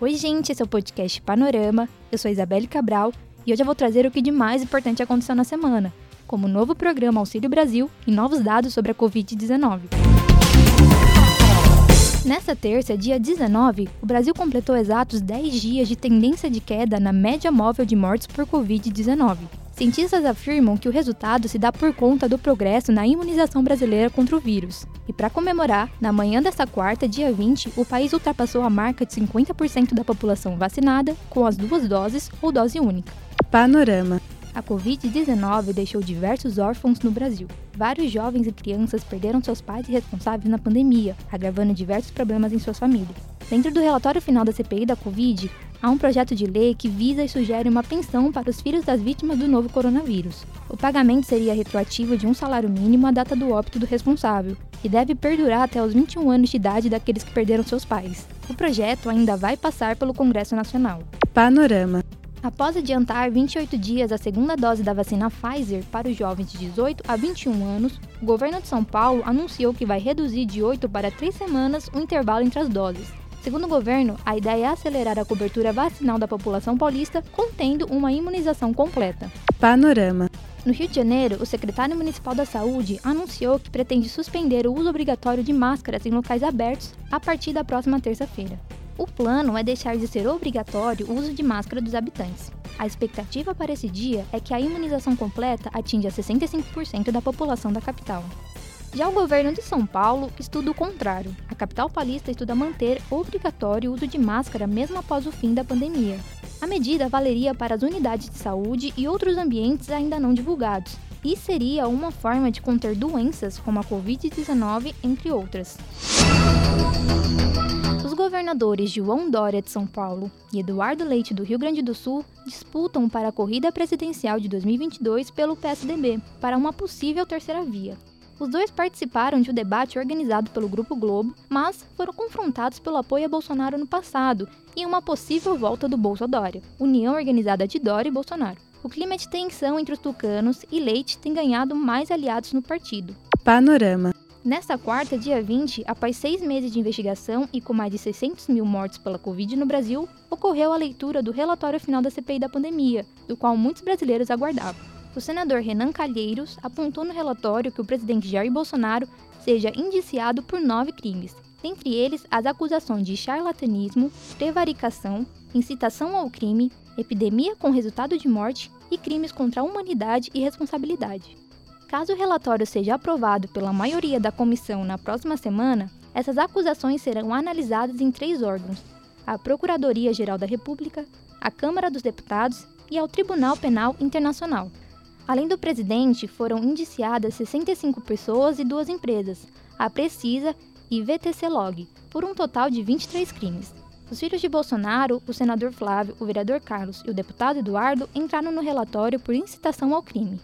Oi, gente, esse é o podcast Panorama. Eu sou Isabelle Cabral e hoje eu vou trazer o que de mais importante aconteceu na semana, como o novo programa Auxílio Brasil e novos dados sobre a Covid-19. Nesta terça, dia 19, o Brasil completou exatos 10 dias de tendência de queda na média móvel de mortes por Covid-19. Cientistas afirmam que o resultado se dá por conta do progresso na imunização brasileira contra o vírus. E para comemorar, na manhã desta quarta, dia 20, o país ultrapassou a marca de 50% da população vacinada com as duas doses ou dose única. Panorama. A Covid-19 deixou diversos órfãos no Brasil. Vários jovens e crianças perderam seus pais e responsáveis na pandemia, agravando diversos problemas em suas famílias. Dentro do relatório final da CPI da Covid, há um projeto de lei que visa e sugere uma pensão para os filhos das vítimas do novo coronavírus. O pagamento seria retroativo de um salário mínimo à data do óbito do responsável e deve perdurar até os 21 anos de idade daqueles que perderam seus pais. O projeto ainda vai passar pelo Congresso Nacional. Panorama. Após adiantar 28 dias a segunda dose da vacina Pfizer para os jovens de 18 a 21 anos, o governo de São Paulo anunciou que vai reduzir de 8 para 3 semanas o intervalo entre as doses. Segundo o governo, a ideia é acelerar a cobertura vacinal da população paulista, contendo uma imunização completa. Panorama. No Rio de Janeiro, o secretário municipal da Saúde anunciou que pretende suspender o uso obrigatório de máscaras em locais abertos a partir da próxima terça-feira. O plano é deixar de ser obrigatório o uso de máscara dos habitantes. A expectativa para esse dia é que a imunização completa atinja 65% da população da capital. Já o governo de São Paulo estuda o contrário. A capital paulista estuda manter obrigatório o uso de máscara mesmo após o fim da pandemia. A medida valeria para as unidades de saúde e outros ambientes ainda não divulgados, e seria uma forma de conter doenças como a Covid-19, entre outras governadores João Dória de São Paulo e Eduardo Leite do Rio Grande do Sul disputam para a corrida presidencial de 2022 pelo PSDB para uma possível terceira via. Os dois participaram de um debate organizado pelo Grupo Globo, mas foram confrontados pelo apoio a Bolsonaro no passado e uma possível volta do Bolso Dória, união organizada de Dória e Bolsonaro. O clima de tensão entre os tucanos e Leite tem ganhado mais aliados no partido. Panorama. Nesta quarta, dia 20, após seis meses de investigação e com mais de 600 mil mortes pela Covid no Brasil, ocorreu a leitura do relatório final da CPI da pandemia, do qual muitos brasileiros aguardavam. O senador Renan Calheiros apontou no relatório que o presidente Jair Bolsonaro seja indiciado por nove crimes, dentre eles as acusações de charlatanismo, prevaricação, incitação ao crime, epidemia com resultado de morte e crimes contra a humanidade e responsabilidade. Caso o relatório seja aprovado pela maioria da comissão na próxima semana, essas acusações serão analisadas em três órgãos: a Procuradoria-Geral da República, a Câmara dos Deputados e ao Tribunal Penal Internacional. Além do presidente, foram indiciadas 65 pessoas e duas empresas, a Precisa e VTC Log, por um total de 23 crimes. Os filhos de Bolsonaro, o senador Flávio, o vereador Carlos e o deputado Eduardo entraram no relatório por incitação ao crime.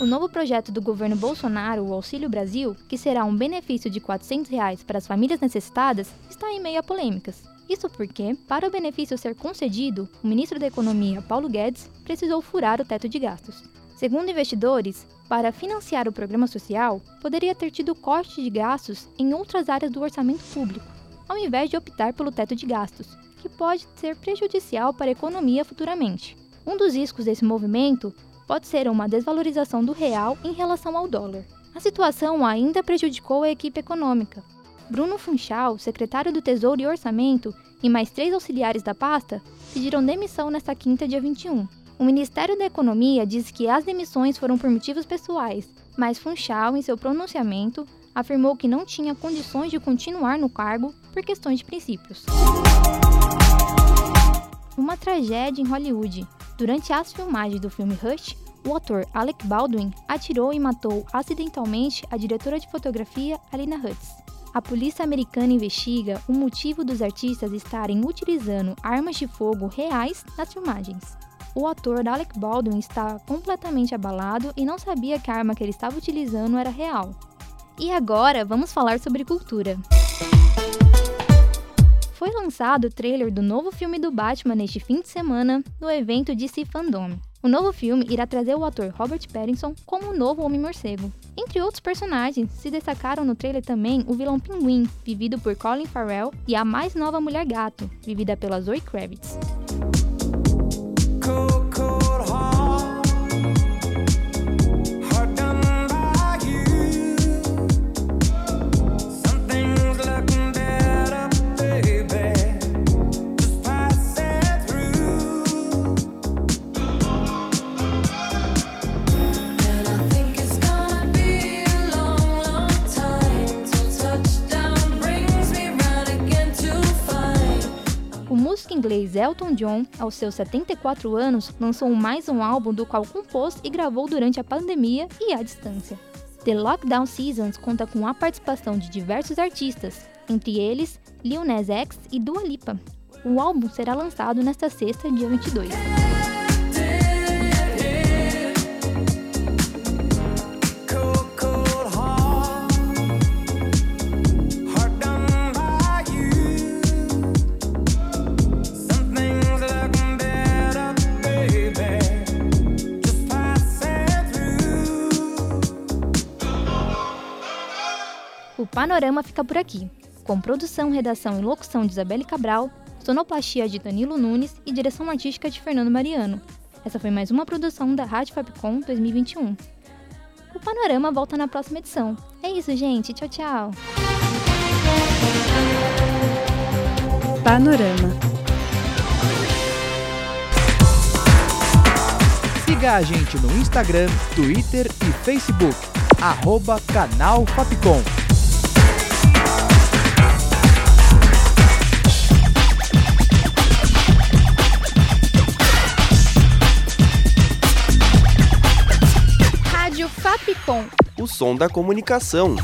O novo projeto do governo Bolsonaro, o Auxílio Brasil, que será um benefício de 400 reais para as famílias necessitadas, está em meio a polêmicas. Isso porque, para o benefício ser concedido, o ministro da Economia, Paulo Guedes, precisou furar o teto de gastos. Segundo investidores, para financiar o programa social, poderia ter tido corte de gastos em outras áreas do orçamento público, ao invés de optar pelo teto de gastos, que pode ser prejudicial para a economia futuramente. Um dos riscos desse movimento pode ser uma desvalorização do real em relação ao dólar. A situação ainda prejudicou a equipe econômica. Bruno Funchal, secretário do Tesouro e Orçamento, e mais três auxiliares da pasta pediram demissão nesta quinta, dia 21. O Ministério da Economia diz que as demissões foram por motivos pessoais, mas Funchal, em seu pronunciamento, afirmou que não tinha condições de continuar no cargo por questões de princípios. Uma tragédia em Hollywood. Durante as filmagens do filme Rush, o ator Alec Baldwin atirou e matou acidentalmente a diretora de fotografia Alina Hutz. A polícia americana investiga o motivo dos artistas estarem utilizando armas de fogo reais nas filmagens. o ator Alec Baldwin está completamente abalado e não sabia que a arma que ele estava utilizando era real. E agora vamos falar sobre cultura. Foi lançado o trailer do novo filme do Batman neste fim de semana no evento DC Fandom. O novo filme irá trazer o ator Robert Pattinson como o novo Homem-Morcego. Entre outros personagens, se destacaram no trailer também o vilão Pinguim, vivido por Colin Farrell, e a mais nova Mulher Gato, vivida pela Zoe Kravitz. Elton John, aos seus 74 anos, lançou mais um álbum do qual compôs e gravou durante a pandemia e à distância. The Lockdown Seasons conta com a participação de diversos artistas, entre eles Lil Nas X e Dua Lipa. O álbum será lançado nesta sexta, dia 22. Panorama fica por aqui, com produção, redação e locução de Isabelle Cabral, sonoplastia de Danilo Nunes e direção artística de Fernando Mariano. Essa foi mais uma produção da Rádio Fabcom 2021. O Panorama volta na próxima edição. É isso, gente. Tchau, tchau. Panorama. Siga a gente no Instagram, Twitter e Facebook. Arroba Canal Fapcom. Som da comunicação.